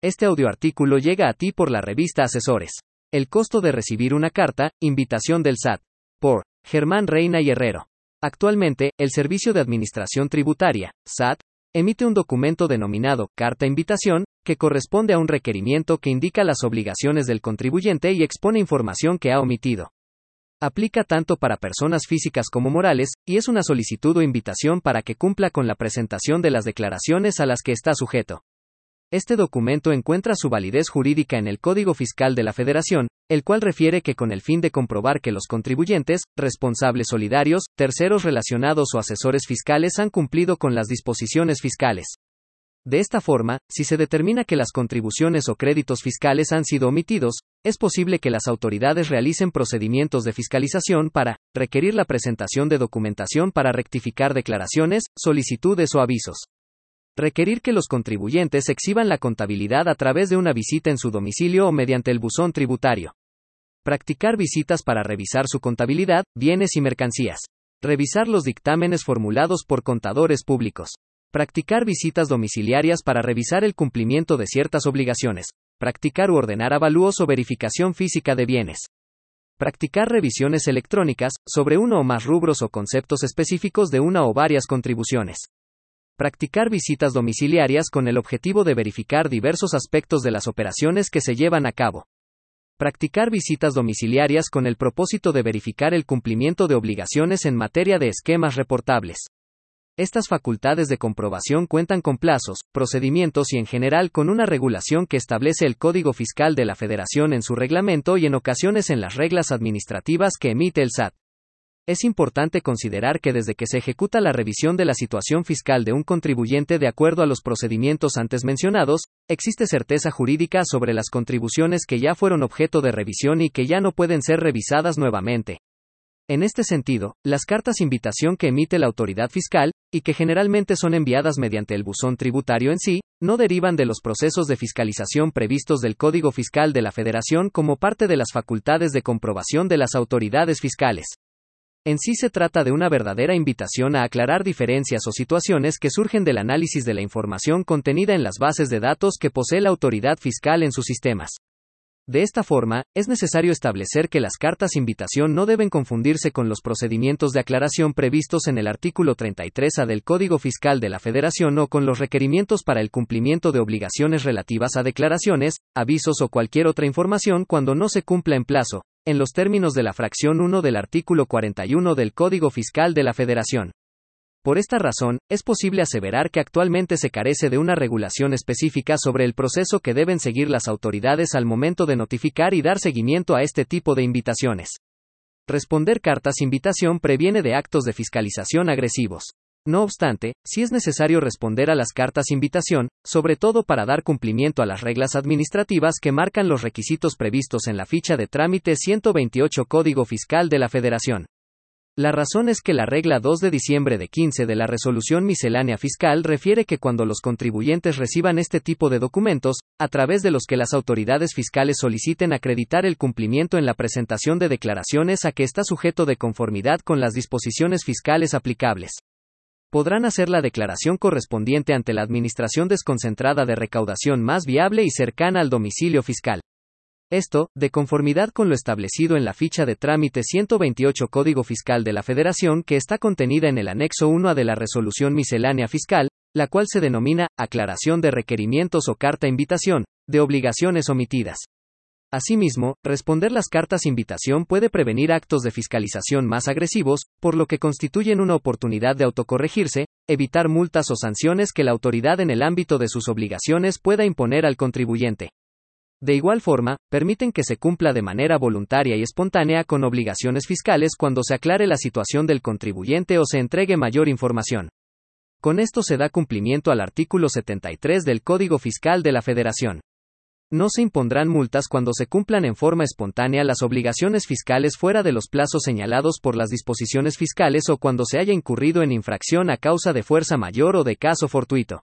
Este audioartículo llega a ti por la revista Asesores. El costo de recibir una carta, invitación del SAT. Por Germán Reina y Herrero. Actualmente, el Servicio de Administración Tributaria, SAT, emite un documento denominado Carta Invitación, que corresponde a un requerimiento que indica las obligaciones del contribuyente y expone información que ha omitido. Aplica tanto para personas físicas como morales, y es una solicitud o invitación para que cumpla con la presentación de las declaraciones a las que está sujeto. Este documento encuentra su validez jurídica en el Código Fiscal de la Federación, el cual refiere que con el fin de comprobar que los contribuyentes, responsables solidarios, terceros relacionados o asesores fiscales han cumplido con las disposiciones fiscales. De esta forma, si se determina que las contribuciones o créditos fiscales han sido omitidos, es posible que las autoridades realicen procedimientos de fiscalización para requerir la presentación de documentación para rectificar declaraciones, solicitudes o avisos. Requerir que los contribuyentes exhiban la contabilidad a través de una visita en su domicilio o mediante el buzón tributario. Practicar visitas para revisar su contabilidad, bienes y mercancías. Revisar los dictámenes formulados por contadores públicos. Practicar visitas domiciliarias para revisar el cumplimiento de ciertas obligaciones. Practicar u ordenar avalúos o verificación física de bienes. Practicar revisiones electrónicas sobre uno o más rubros o conceptos específicos de una o varias contribuciones. Practicar visitas domiciliarias con el objetivo de verificar diversos aspectos de las operaciones que se llevan a cabo. Practicar visitas domiciliarias con el propósito de verificar el cumplimiento de obligaciones en materia de esquemas reportables. Estas facultades de comprobación cuentan con plazos, procedimientos y en general con una regulación que establece el Código Fiscal de la Federación en su reglamento y en ocasiones en las reglas administrativas que emite el SAT. Es importante considerar que desde que se ejecuta la revisión de la situación fiscal de un contribuyente de acuerdo a los procedimientos antes mencionados, existe certeza jurídica sobre las contribuciones que ya fueron objeto de revisión y que ya no pueden ser revisadas nuevamente. En este sentido, las cartas invitación que emite la autoridad fiscal, y que generalmente son enviadas mediante el buzón tributario en sí, no derivan de los procesos de fiscalización previstos del Código Fiscal de la Federación como parte de las facultades de comprobación de las autoridades fiscales. En sí se trata de una verdadera invitación a aclarar diferencias o situaciones que surgen del análisis de la información contenida en las bases de datos que posee la autoridad fiscal en sus sistemas. De esta forma, es necesario establecer que las cartas invitación no deben confundirse con los procedimientos de aclaración previstos en el artículo 33A del Código Fiscal de la Federación o con los requerimientos para el cumplimiento de obligaciones relativas a declaraciones, avisos o cualquier otra información cuando no se cumpla en plazo, en los términos de la fracción 1 del artículo 41 del Código Fiscal de la Federación. Por esta razón, es posible aseverar que actualmente se carece de una regulación específica sobre el proceso que deben seguir las autoridades al momento de notificar y dar seguimiento a este tipo de invitaciones. Responder cartas invitación previene de actos de fiscalización agresivos. No obstante, si es necesario responder a las cartas invitación, sobre todo para dar cumplimiento a las reglas administrativas que marcan los requisitos previstos en la ficha de trámite 128 Código Fiscal de la Federación. La razón es que la regla 2 de diciembre de 15 de la Resolución Miscelánea Fiscal refiere que cuando los contribuyentes reciban este tipo de documentos, a través de los que las autoridades fiscales soliciten acreditar el cumplimiento en la presentación de declaraciones a que está sujeto de conformidad con las disposiciones fiscales aplicables podrán hacer la declaración correspondiente ante la Administración desconcentrada de recaudación más viable y cercana al domicilio fiscal. Esto, de conformidad con lo establecido en la ficha de trámite 128 Código Fiscal de la Federación que está contenida en el anexo 1 a de la Resolución Miscelánea Fiscal, la cual se denomina Aclaración de requerimientos o carta invitación, de obligaciones omitidas. Asimismo, responder las cartas invitación puede prevenir actos de fiscalización más agresivos, por lo que constituyen una oportunidad de autocorregirse, evitar multas o sanciones que la autoridad en el ámbito de sus obligaciones pueda imponer al contribuyente. De igual forma, permiten que se cumpla de manera voluntaria y espontánea con obligaciones fiscales cuando se aclare la situación del contribuyente o se entregue mayor información. Con esto se da cumplimiento al artículo 73 del Código Fiscal de la Federación. No se impondrán multas cuando se cumplan en forma espontánea las obligaciones fiscales fuera de los plazos señalados por las disposiciones fiscales o cuando se haya incurrido en infracción a causa de fuerza mayor o de caso fortuito.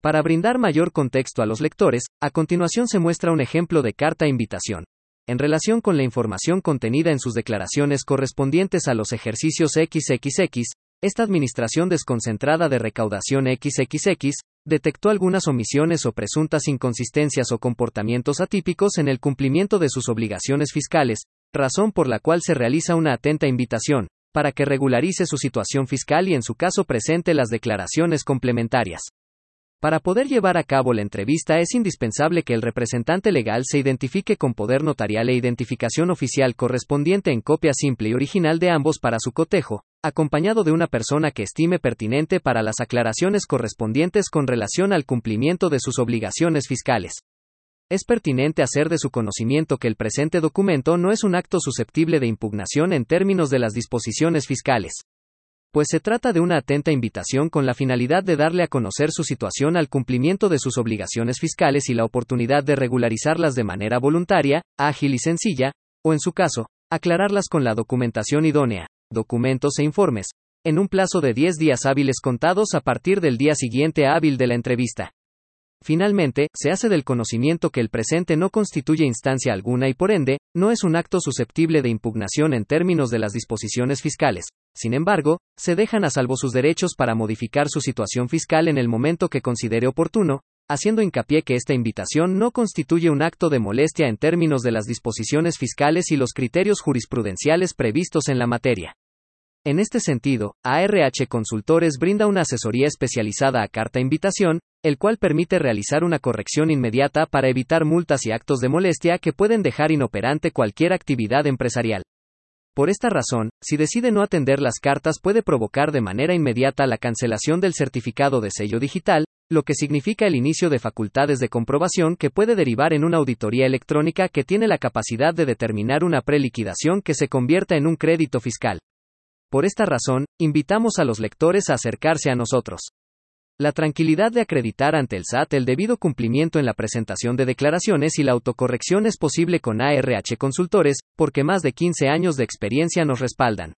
Para brindar mayor contexto a los lectores, a continuación se muestra un ejemplo de carta invitación. En relación con la información contenida en sus declaraciones correspondientes a los ejercicios XXX, esta Administración Desconcentrada de Recaudación XXX detectó algunas omisiones o presuntas inconsistencias o comportamientos atípicos en el cumplimiento de sus obligaciones fiscales, razón por la cual se realiza una atenta invitación, para que regularice su situación fiscal y en su caso presente las declaraciones complementarias. Para poder llevar a cabo la entrevista es indispensable que el representante legal se identifique con poder notarial e identificación oficial correspondiente en copia simple y original de ambos para su cotejo, acompañado de una persona que estime pertinente para las aclaraciones correspondientes con relación al cumplimiento de sus obligaciones fiscales. Es pertinente hacer de su conocimiento que el presente documento no es un acto susceptible de impugnación en términos de las disposiciones fiscales pues se trata de una atenta invitación con la finalidad de darle a conocer su situación al cumplimiento de sus obligaciones fiscales y la oportunidad de regularizarlas de manera voluntaria, ágil y sencilla, o en su caso, aclararlas con la documentación idónea, documentos e informes, en un plazo de 10 días hábiles contados a partir del día siguiente hábil de la entrevista. Finalmente, se hace del conocimiento que el presente no constituye instancia alguna y por ende, no es un acto susceptible de impugnación en términos de las disposiciones fiscales. Sin embargo, se dejan a salvo sus derechos para modificar su situación fiscal en el momento que considere oportuno, haciendo hincapié que esta invitación no constituye un acto de molestia en términos de las disposiciones fiscales y los criterios jurisprudenciales previstos en la materia. En este sentido, ARH Consultores brinda una asesoría especializada a carta invitación, el cual permite realizar una corrección inmediata para evitar multas y actos de molestia que pueden dejar inoperante cualquier actividad empresarial. Por esta razón, si decide no atender las cartas puede provocar de manera inmediata la cancelación del certificado de sello digital, lo que significa el inicio de facultades de comprobación que puede derivar en una auditoría electrónica que tiene la capacidad de determinar una preliquidación que se convierta en un crédito fiscal. Por esta razón, invitamos a los lectores a acercarse a nosotros. La tranquilidad de acreditar ante el SAT el debido cumplimiento en la presentación de declaraciones y la autocorrección es posible con ARH Consultores, porque más de 15 años de experiencia nos respaldan.